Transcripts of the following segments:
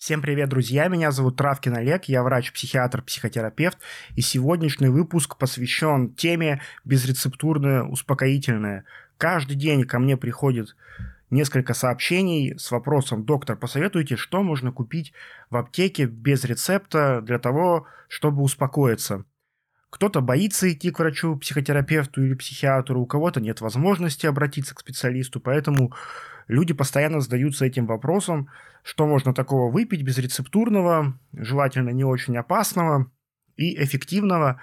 Всем привет, друзья! Меня зовут Травкин Олег, я врач-психиатр, психотерапевт, и сегодняшний выпуск посвящен теме безрецептурное успокоительное. Каждый день ко мне приходит несколько сообщений с вопросом «Доктор, посоветуйте, что можно купить в аптеке без рецепта для того, чтобы успокоиться?» Кто-то боится идти к врачу, психотерапевту или психиатру, у кого-то нет возможности обратиться к специалисту, поэтому люди постоянно задаются этим вопросом, что можно такого выпить безрецептурного, желательно не очень опасного и эффективного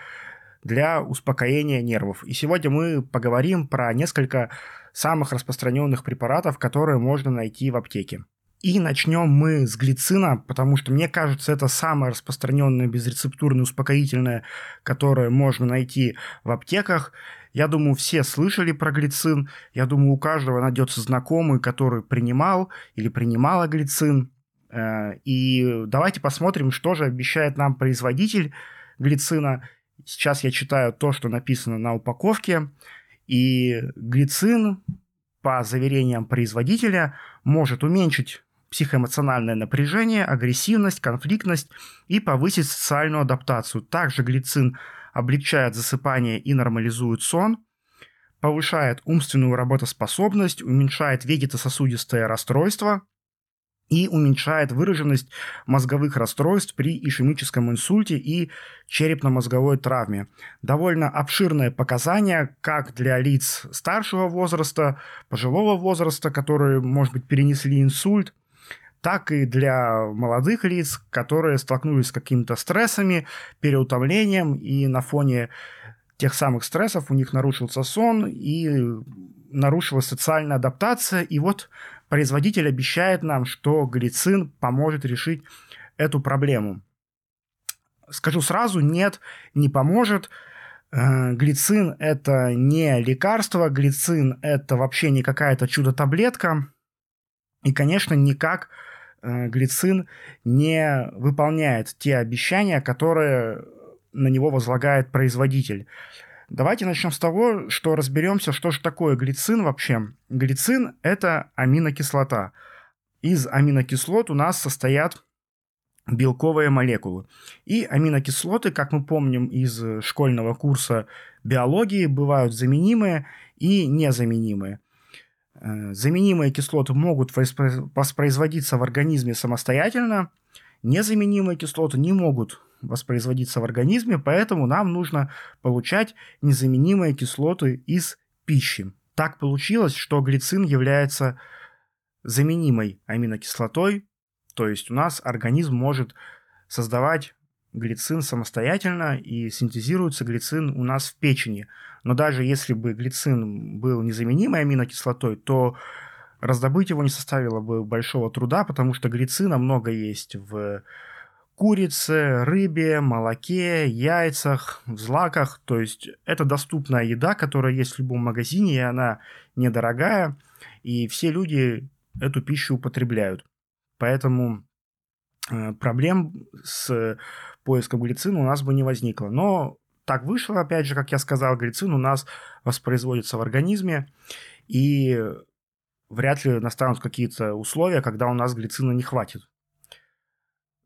для успокоения нервов. И сегодня мы поговорим про несколько самых распространенных препаратов, которые можно найти в аптеке. И начнем мы с глицина, потому что, мне кажется, это самое распространенное безрецептурное успокоительное, которое можно найти в аптеках. Я думаю, все слышали про глицин. Я думаю, у каждого найдется знакомый, который принимал или принимала глицин. Э, и давайте посмотрим, что же обещает нам производитель глицина. Сейчас я читаю то, что написано на упаковке. И глицин, по заверениям производителя, может уменьшить психоэмоциональное напряжение, агрессивность, конфликтность и повысить социальную адаптацию. Также глицин облегчает засыпание и нормализует сон, повышает умственную работоспособность, уменьшает вегетососудистое расстройство и уменьшает выраженность мозговых расстройств при ишемическом инсульте и черепно-мозговой травме. Довольно обширное показания как для лиц старшего возраста, пожилого возраста, которые, может быть, перенесли инсульт, так и для молодых лиц, которые столкнулись с какими-то стрессами, переутомлением, и на фоне тех самых стрессов у них нарушился сон и нарушилась социальная адаптация. И вот производитель обещает нам, что глицин поможет решить эту проблему. Скажу сразу, нет, не поможет. Э, глицин – это не лекарство, глицин – это вообще не какая-то чудо-таблетка. И, конечно, никак глицин не выполняет те обещания, которые на него возлагает производитель. Давайте начнем с того, что разберемся, что же такое глицин вообще. Глицин – это аминокислота. Из аминокислот у нас состоят белковые молекулы. И аминокислоты, как мы помним из школьного курса биологии, бывают заменимые и незаменимые. Э, заменимые кислоты могут воспроизводиться в организме самостоятельно, незаменимые кислоты не могут воспроизводиться в организме, поэтому нам нужно получать незаменимые кислоты из пищи. Так получилось, что глицин является заменимой аминокислотой, то есть у нас организм может создавать глицин самостоятельно, и синтезируется глицин у нас в печени. Но даже если бы глицин был незаменимой аминокислотой, то раздобыть его не составило бы большого труда, потому что глицина много есть в курице, рыбе, молоке, яйцах, в злаках. То есть это доступная еда, которая есть в любом магазине, и она недорогая, и все люди эту пищу употребляют. Поэтому проблем с поиском глицина у нас бы не возникло. Но так вышло, опять же, как я сказал, глицин у нас воспроизводится в организме, и вряд ли настанут какие-то условия, когда у нас глицина не хватит.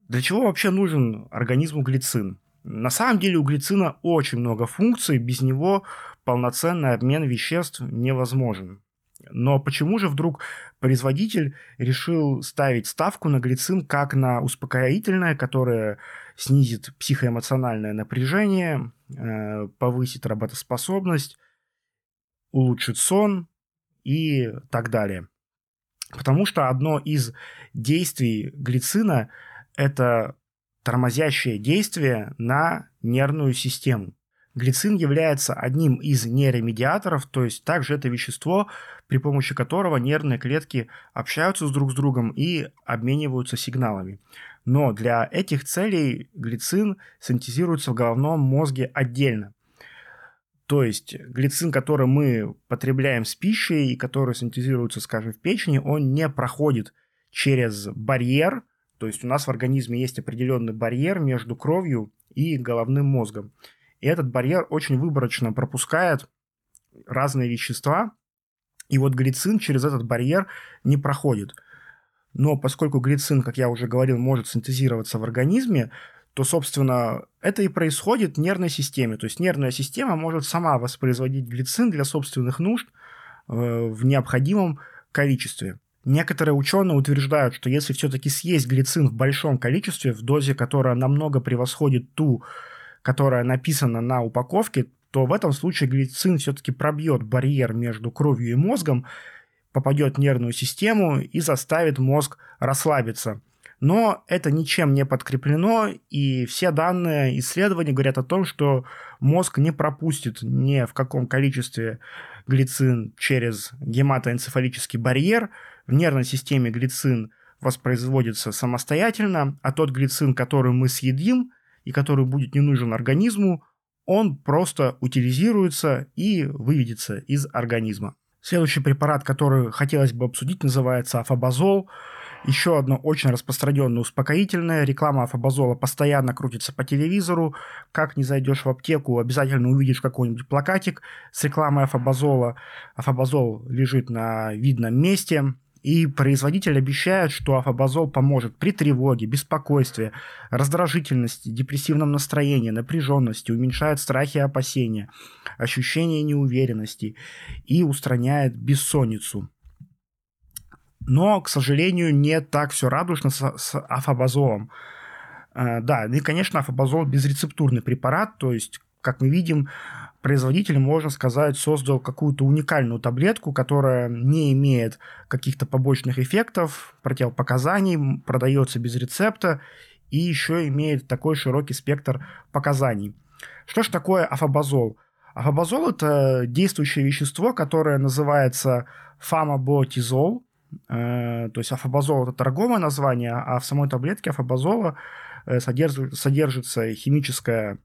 Для чего вообще нужен организму глицин? На самом деле у глицина очень много функций, без него полноценный обмен веществ невозможен. Но почему же вдруг производитель решил ставить ставку на глицин как на успокоительное, которое снизит психоэмоциональное напряжение, э, повысит работоспособность, улучшит сон и так далее. Потому что одно из действий глицина – это тормозящее действие на нервную систему. Глицин является одним из нейромедиаторов, то есть также это вещество, при помощи которого нервные клетки общаются с друг с другом и обмениваются сигналами. Но для этих целей глицин синтезируется в головном мозге отдельно. То есть глицин, который мы потребляем с пищей и который синтезируется, скажем, в печени, он не проходит через барьер, то есть у нас в организме есть определенный барьер между кровью и головным мозгом. И этот барьер очень выборочно пропускает разные вещества, и вот глицин через этот барьер не проходит. Но поскольку глицин, как я уже говорил, может синтезироваться в организме, то, собственно, это и происходит в нервной системе. То есть нервная система может сама воспроизводить глицин для собственных нужд э, в необходимом количестве. Некоторые ученые утверждают, что если все-таки съесть глицин в большом количестве, в дозе, которая намного превосходит ту, которая написана на упаковке, то в этом случае глицин все-таки пробьет барьер между кровью и мозгом, попадет в нервную систему и заставит мозг расслабиться. Но это ничем не подкреплено, и все данные исследования говорят о том, что мозг не пропустит ни в каком количестве глицин через гематоэнцефалический барьер. В нервной системе глицин воспроизводится самостоятельно, а тот глицин, который мы съедим и который будет не нужен организму, он просто утилизируется и выведется из организма. Следующий препарат, который хотелось бы обсудить, называется афобазол. Еще одно очень распространенное успокоительное. Реклама афобазола постоянно крутится по телевизору. Как не зайдешь в аптеку, обязательно увидишь какой-нибудь плакатик с рекламой афобазола. Афобазол лежит на видном месте. И производитель обещает, что афобазол поможет при тревоге, беспокойстве, раздражительности, депрессивном настроении, напряженности, уменьшает страхи и опасения, ощущение неуверенности и устраняет бессонницу. Но, к сожалению, не так все радужно с, с афобазолом. Э, да, и, конечно, афобазол безрецептурный препарат, то есть, как мы видим, производитель, можно сказать, создал какую-то уникальную таблетку, которая не имеет каких-то побочных эффектов, противопоказаний, продается без рецепта и еще имеет такой широкий спектр показаний. Что же такое афобазол? Афобазол – это действующее вещество, которое называется фамаботизол. Э, то есть афобазол – это торговое название, а в самой таблетке афобазола э, содержится химическая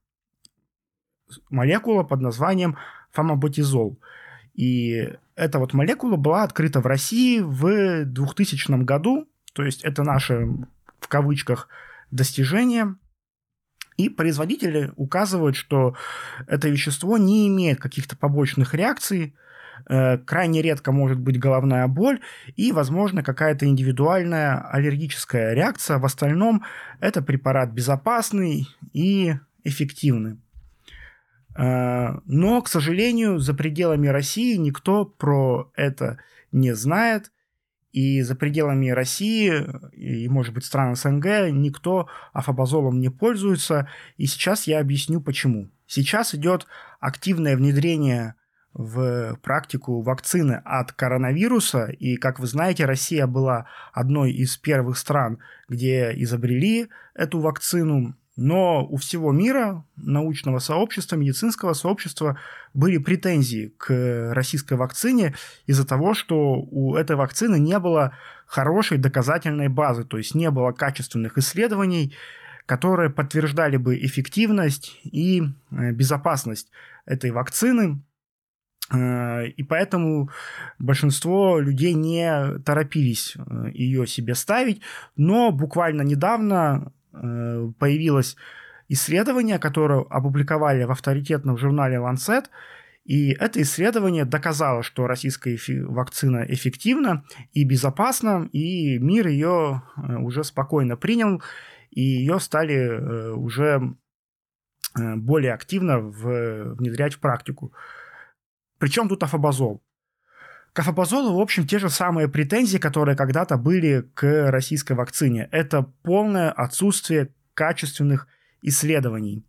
молекула под названием фамоботизол. И эта вот молекула была открыта в России в 2000 году, то есть это наше, в кавычках, достижение. И производители указывают, что это вещество не имеет каких-то побочных реакций, э, крайне редко может быть головная боль и, возможно, какая-то индивидуальная аллергическая реакция. В остальном это препарат безопасный и эффективный. Э, но, к сожалению, за пределами России никто про это не знает. И за пределами России и, может быть, стран СНГ никто афобазолом не пользуется. И сейчас я объясню, почему. Сейчас идет активное внедрение в практику вакцины от коронавируса. И, как вы знаете, Россия была одной из первых стран, где изобрели эту вакцину. Но у всего мира, научного сообщества, медицинского сообщества были претензии к российской вакцине из-за того, что у этой вакцины не было хорошей доказательной базы, то есть не было качественных исследований, которые подтверждали бы эффективность и э, безопасность этой вакцины. Э, и поэтому большинство людей не торопились э, ее себе ставить. Но буквально недавно появилось исследование, которое опубликовали в авторитетном журнале Lancet, и это исследование доказало, что российская вакцина эффективна и безопасна, и мир ее э, уже спокойно принял, и ее стали э, уже более активно внедрять в практику. Причем тут афобазол? К афобазолу, в общем, те же самые претензии, которые когда-то были к российской вакцине. Это полное отсутствие качественных исследований.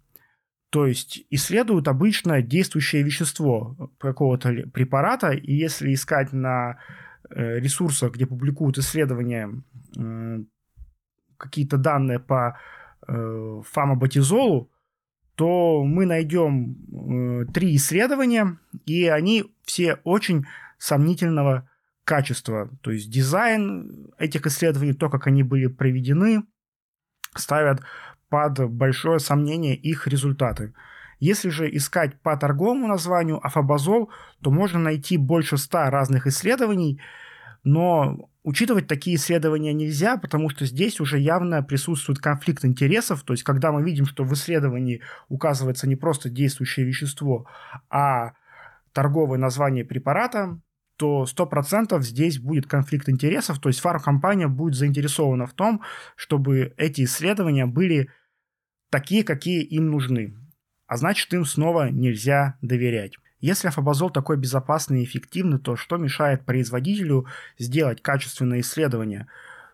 То есть исследуют обычно действующее вещество какого-то препарата, и если искать на э, ресурсах, где публикуют исследования, какие-то данные по э, фамоботизолу, то мы найдем э, три исследования, и они все очень сомнительного качества. То есть дизайн этих исследований, то, как они были проведены, ставят под большое сомнение их результаты. Если же искать по торговому названию афобазол, то можно найти больше ста разных исследований, но учитывать такие исследования нельзя, потому что здесь уже явно присутствует конфликт интересов. То есть, когда мы видим, что в исследовании указывается не просто действующее вещество, а торговое название препарата, то 100% здесь будет конфликт интересов, то есть фармкомпания будет заинтересована в том, чтобы эти исследования были такие, какие им нужны. А значит, им снова нельзя доверять. Если афобазол такой безопасный и эффективный, то что мешает производителю сделать качественное исследование?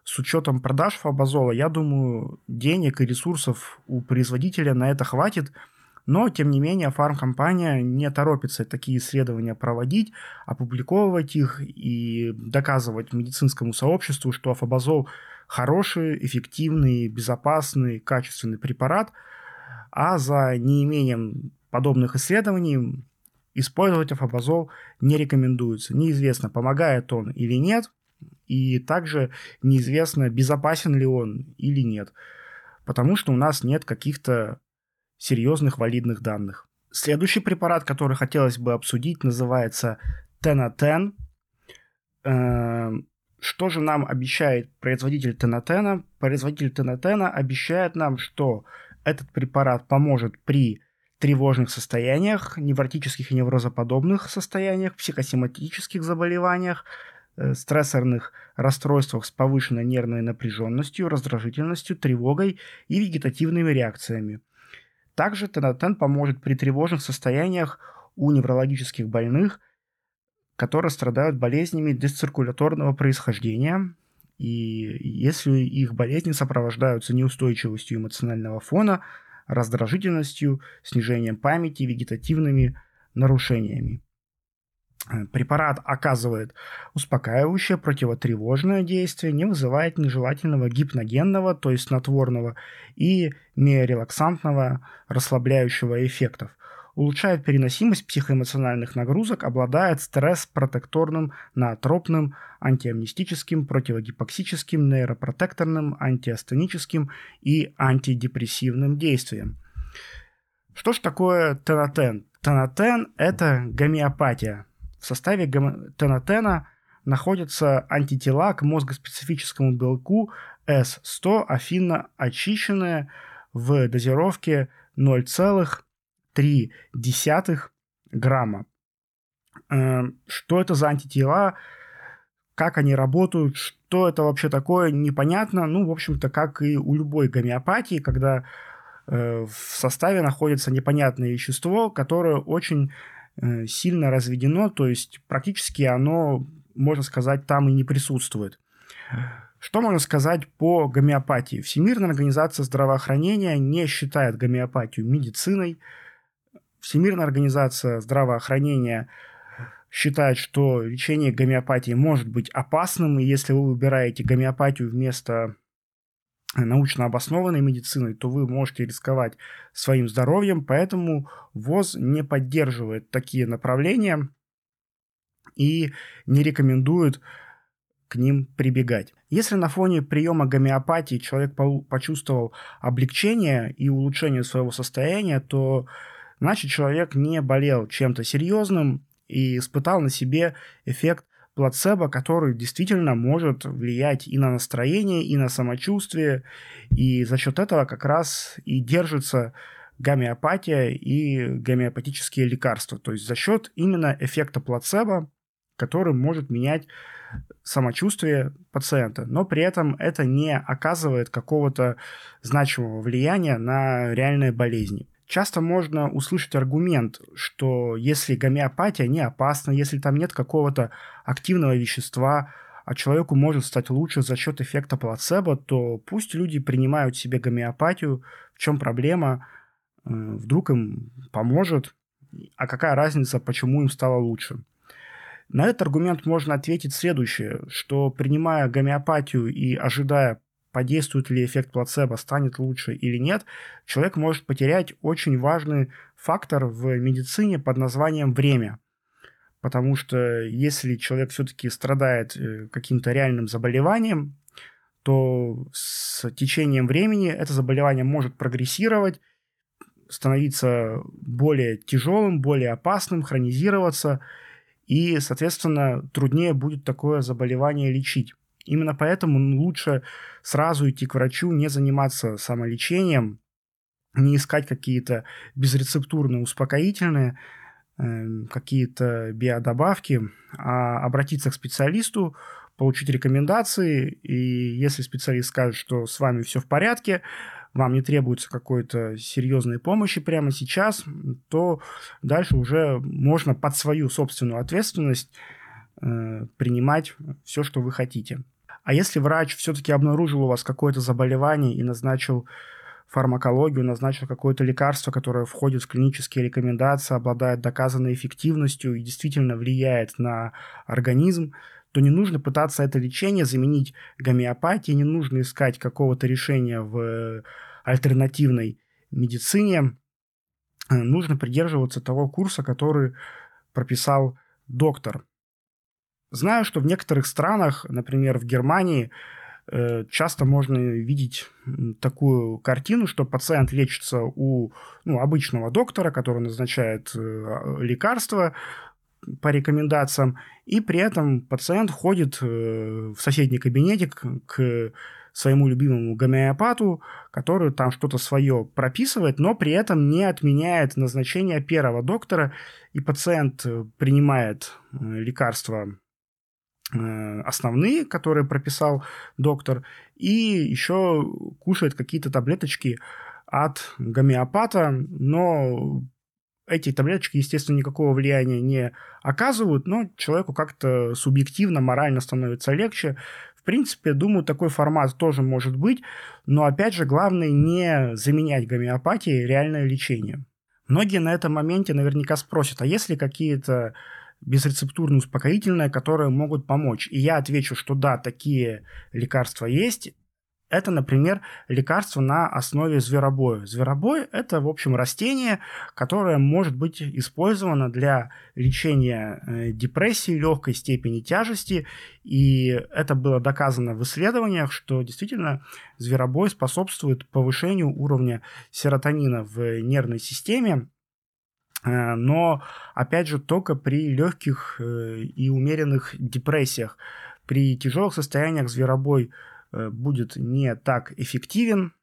С учетом продаж фабазола, я думаю, денег и ресурсов у производителя на это хватит – но, тем не менее, фармкомпания не торопится такие исследования проводить, опубликовывать их и доказывать медицинскому сообществу, что афобазол хороший, эффективный, безопасный, качественный препарат, а за неимением подобных исследований использовать афобазол не рекомендуется. Неизвестно, помогает он или нет, и также неизвестно, безопасен ли он или нет, потому что у нас нет каких-то серьезных валидных данных. Следующий препарат, который хотелось бы обсудить, называется Тенатен. Эм, что же нам обещает производитель Тенатена? Производитель Тенатена обещает нам, что этот препарат поможет при тревожных состояниях, невротических и неврозоподобных состояниях, психосоматических заболеваниях, э, стрессорных расстройствах с повышенной нервной напряженностью, раздражительностью, тревогой и вегетативными реакциями. Также тенотен поможет при тревожных состояниях у неврологических больных, которые страдают болезнями дисциркуляторного происхождения, и если их болезни сопровождаются неустойчивостью эмоционального фона, раздражительностью, снижением памяти, вегетативными нарушениями. Препарат оказывает успокаивающее противотревожное действие, не вызывает нежелательного гипногенного, то есть снотворного, и миорелаксантного расслабляющего эффектов. Улучшает переносимость психоэмоциональных нагрузок, обладает стресс-протекторным, наотропным, антиамнистическим, противогипоксическим, нейропротекторным, антиастеническим и антидепрессивным действием. Что ж такое тенотен? Тенотен – это гомеопатия, в составе тенотена находятся антитела к мозгоспецифическому белку S100, афинно очищенные в дозировке 0,3 грамма. Эм, что это за антитела, как они работают, что это вообще такое, непонятно. Ну, в общем-то, как и у любой гомеопатии, когда э, в составе находится непонятное вещество, которое очень сильно разведено, то есть практически оно, можно сказать, там и не присутствует. Что можно сказать по гомеопатии? Всемирная организация здравоохранения не считает гомеопатию медициной. Всемирная организация здравоохранения считает, что лечение гомеопатии может быть опасным, и если вы выбираете гомеопатию вместо научно обоснованной медициной, то вы можете рисковать своим здоровьем, поэтому ВОЗ не поддерживает такие направления и не рекомендует к ним прибегать. Если на фоне приема гомеопатии человек почувствовал облегчение и улучшение своего состояния, то значит человек не болел чем-то серьезным и испытал на себе эффект плацебо, который действительно может влиять и на настроение, и на самочувствие, и за счет этого как раз и держится гомеопатия и гомеопатические лекарства. То есть за счет именно эффекта плацебо, который может менять самочувствие пациента, но при этом это не оказывает какого-то значимого влияния на реальные болезни. Часто можно услышать аргумент, что если гомеопатия не опасна, если там нет какого-то активного вещества, а человеку может стать лучше за счет эффекта плацебо, то пусть люди принимают себе гомеопатию, в чем проблема, э, вдруг им поможет, а какая разница, почему им стало лучше. На этот аргумент можно ответить следующее, что принимая гомеопатию и ожидая подействует ли эффект плацебо, станет лучше или нет, человек может потерять очень важный фактор в медицине под названием время. Потому что если человек все-таки страдает э, каким-то реальным заболеванием, то с течением времени это заболевание может прогрессировать, становиться более тяжелым, более опасным, хронизироваться, и, соответственно, труднее будет такое заболевание лечить. Именно поэтому лучше сразу идти к врачу, не заниматься самолечением, не искать какие-то безрецептурные успокоительные, э, какие-то биодобавки, а обратиться к специалисту, получить рекомендации, и если специалист скажет, что с вами все в порядке, вам не требуется какой-то серьезной помощи прямо сейчас, то дальше уже можно под свою собственную ответственность э, принимать все, что вы хотите. А если врач все-таки обнаружил у вас какое-то заболевание и назначил фармакологию, назначил какое-то лекарство, которое входит в клинические рекомендации, обладает доказанной эффективностью и действительно влияет на организм, то не нужно пытаться это лечение заменить гомеопатией, не нужно искать какого-то решения в альтернативной медицине. Э, нужно придерживаться того курса, который прописал доктор. Знаю, что в некоторых странах, например, в Германии, э, часто можно видеть такую картину, что пациент лечится у ну, обычного доктора, который назначает э, лекарства, по рекомендациям, и при этом пациент ходит э, в соседний кабинетик к своему любимому гомеопату, который там что-то свое прописывает, но при этом не отменяет назначение первого доктора, и пациент принимает лекарства основные, которые прописал доктор, и еще кушает какие-то таблеточки от гомеопата, но эти таблеточки, естественно, никакого влияния не оказывают, но человеку как-то субъективно, морально становится легче. В принципе, думаю, такой формат тоже может быть, но, опять же, главное не заменять гомеопатии реальное лечение. Многие на этом моменте наверняка спросят, а есть ли какие-то безрецептурные успокоительные, которые могут помочь? И я отвечу, что да, такие лекарства есть, это, например, лекарство на основе зверобоя. Зверобой – это, в общем, растение, которое может быть использовано для лечения э, депрессии легкой степени тяжести. И это было доказано в исследованиях, что действительно зверобой способствует повышению уровня серотонина в нервной системе, но, опять же, только при легких э, и умеренных депрессиях. При тяжелых состояниях зверобой – Э, будет не так эффективен.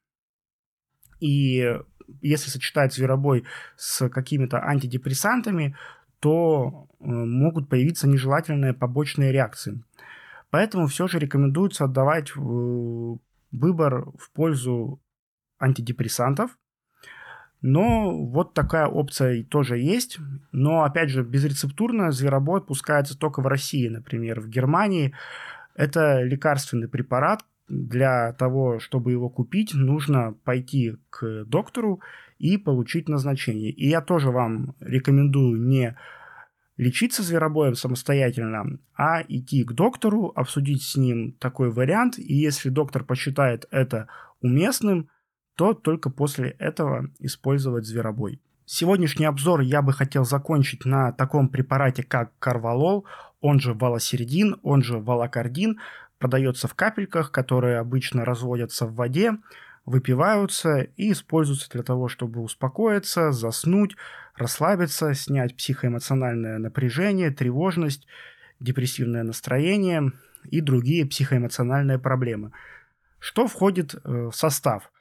И если сочетать зверобой с какими-то антидепрессантами, то э, могут появиться нежелательные побочные реакции. Поэтому все же рекомендуется отдавать э, выбор в пользу антидепрессантов. Но вот такая опция тоже есть. Но, опять же, безрецептурно зверобой отпускается только в России, например. В Германии это лекарственный препарат, для того, чтобы его купить, нужно пойти к доктору и получить назначение. И я тоже вам рекомендую не лечиться зверобоем самостоятельно, а идти к доктору, обсудить с ним такой вариант, и если доктор посчитает это уместным, то только после этого использовать зверобой. Сегодняшний обзор я бы хотел закончить на таком препарате, как карвалол, он же валосердин, он же валокардин, продается в капельках, которые обычно разводятся в воде, выпиваются и используются для того, чтобы успокоиться, заснуть, расслабиться, снять психоэмоциональное напряжение, тревожность, депрессивное настроение и другие психоэмоциональные проблемы. Что входит э, в состав?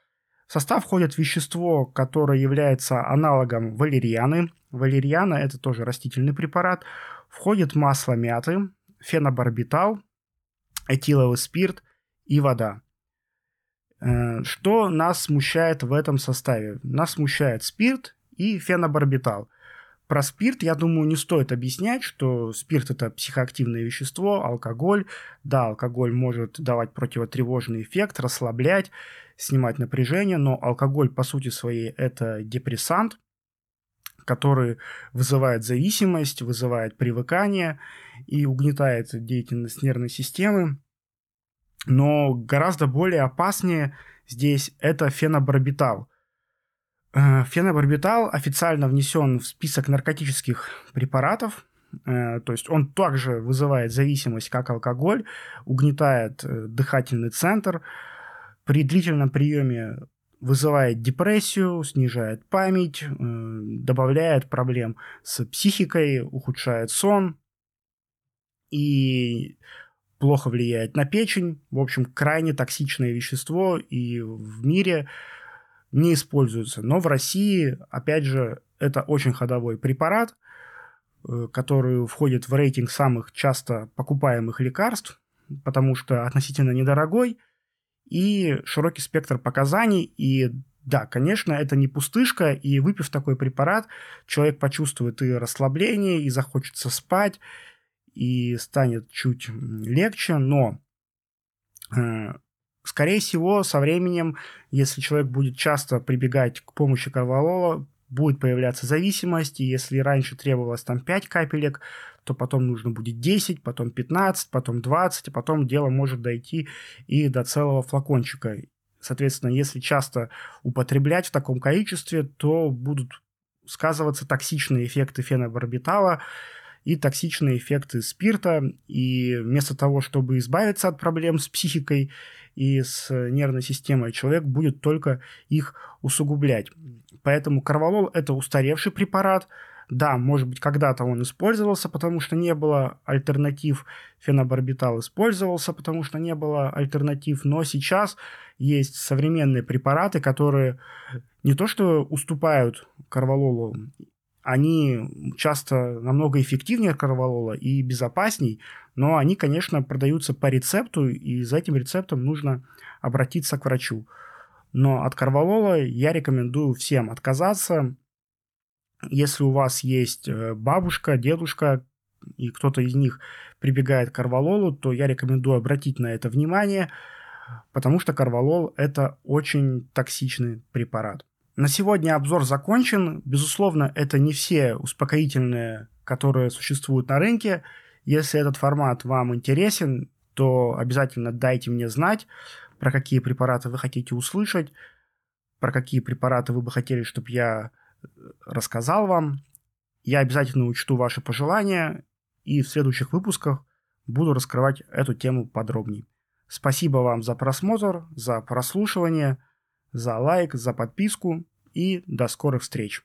В состав входит вещество, которое является аналогом валерьяны. Валерьяна – это тоже растительный препарат. Входит масло мяты, фенобарбитал, этиловый спирт и вода. Э, что нас смущает в этом составе? Нас смущает спирт и фенобарбитал. Про спирт, я думаю, не стоит объяснять, что спирт это психоактивное вещество, алкоголь. Да, алкоголь может давать противотревожный эффект, расслаблять, снимать напряжение, но алкоголь по сути своей это депрессант, который вызывает зависимость, вызывает привыкание и угнетает деятельность нервной системы. Но гораздо более опаснее здесь это фенобарбитал. Э, фенобарбитал официально внесен в список наркотических препаратов, э, то есть он также вызывает зависимость, как алкоголь, угнетает э, дыхательный центр, при длительном приеме вызывает депрессию, снижает память, добавляет проблем с психикой, ухудшает сон. И плохо влияет на печень. В общем, крайне токсичное вещество и в мире не используется. Но в России, опять же, это очень ходовой препарат. э, который входит в рейтинг самых часто покупаемых лекарств, потому что относительно недорогой, и широкий спектр показаний, и да, конечно, это не пустышка, и выпив такой препарат, человек почувствует и расслабление, и захочется спать, и станет чуть легче, но э, скорее всего со временем, если человек будет часто прибегать к помощи корвалола, будет появляться зависимость, и если раньше требовалось там 5 капелек, то потом нужно будет 10, потом 15, потом 20, а потом дело может дойти и до целого флакончика. Соответственно, если часто употреблять в таком количестве, то будут сказываться токсичные эффекты фенобарбитала и токсичные эффекты спирта. И вместо того, чтобы избавиться от проблем с психикой и с нервной системой, человек будет только их усугублять. Поэтому карвалол – это устаревший препарат. Да, может быть, когда-то он использовался, потому что не было альтернатив. Фенобарбитал использовался, потому что не было альтернатив. Но сейчас есть современные препараты, которые не то что уступают карвалолу, они часто намного эффективнее карвалола и безопасней, но они, конечно, продаются по рецепту, и за этим рецептом нужно обратиться к врачу. Но от карвалола я рекомендую всем отказаться. Если у вас есть э, бабушка, дедушка, и кто-то из них прибегает к карвалолу, то я рекомендую обратить на это внимание, потому что карвалол – это очень токсичный препарат. На сегодня обзор закончен. Безусловно, это не все успокоительные, которые существуют на рынке. Если этот формат вам интересен, то обязательно дайте мне знать про какие препараты вы хотите услышать, про какие препараты вы бы хотели, чтобы я рассказал вам. Я обязательно учту ваши пожелания и в следующих выпусках буду раскрывать эту тему подробнее. Спасибо вам за просмотр, за прослушивание, за лайк, за подписку и до скорых встреч.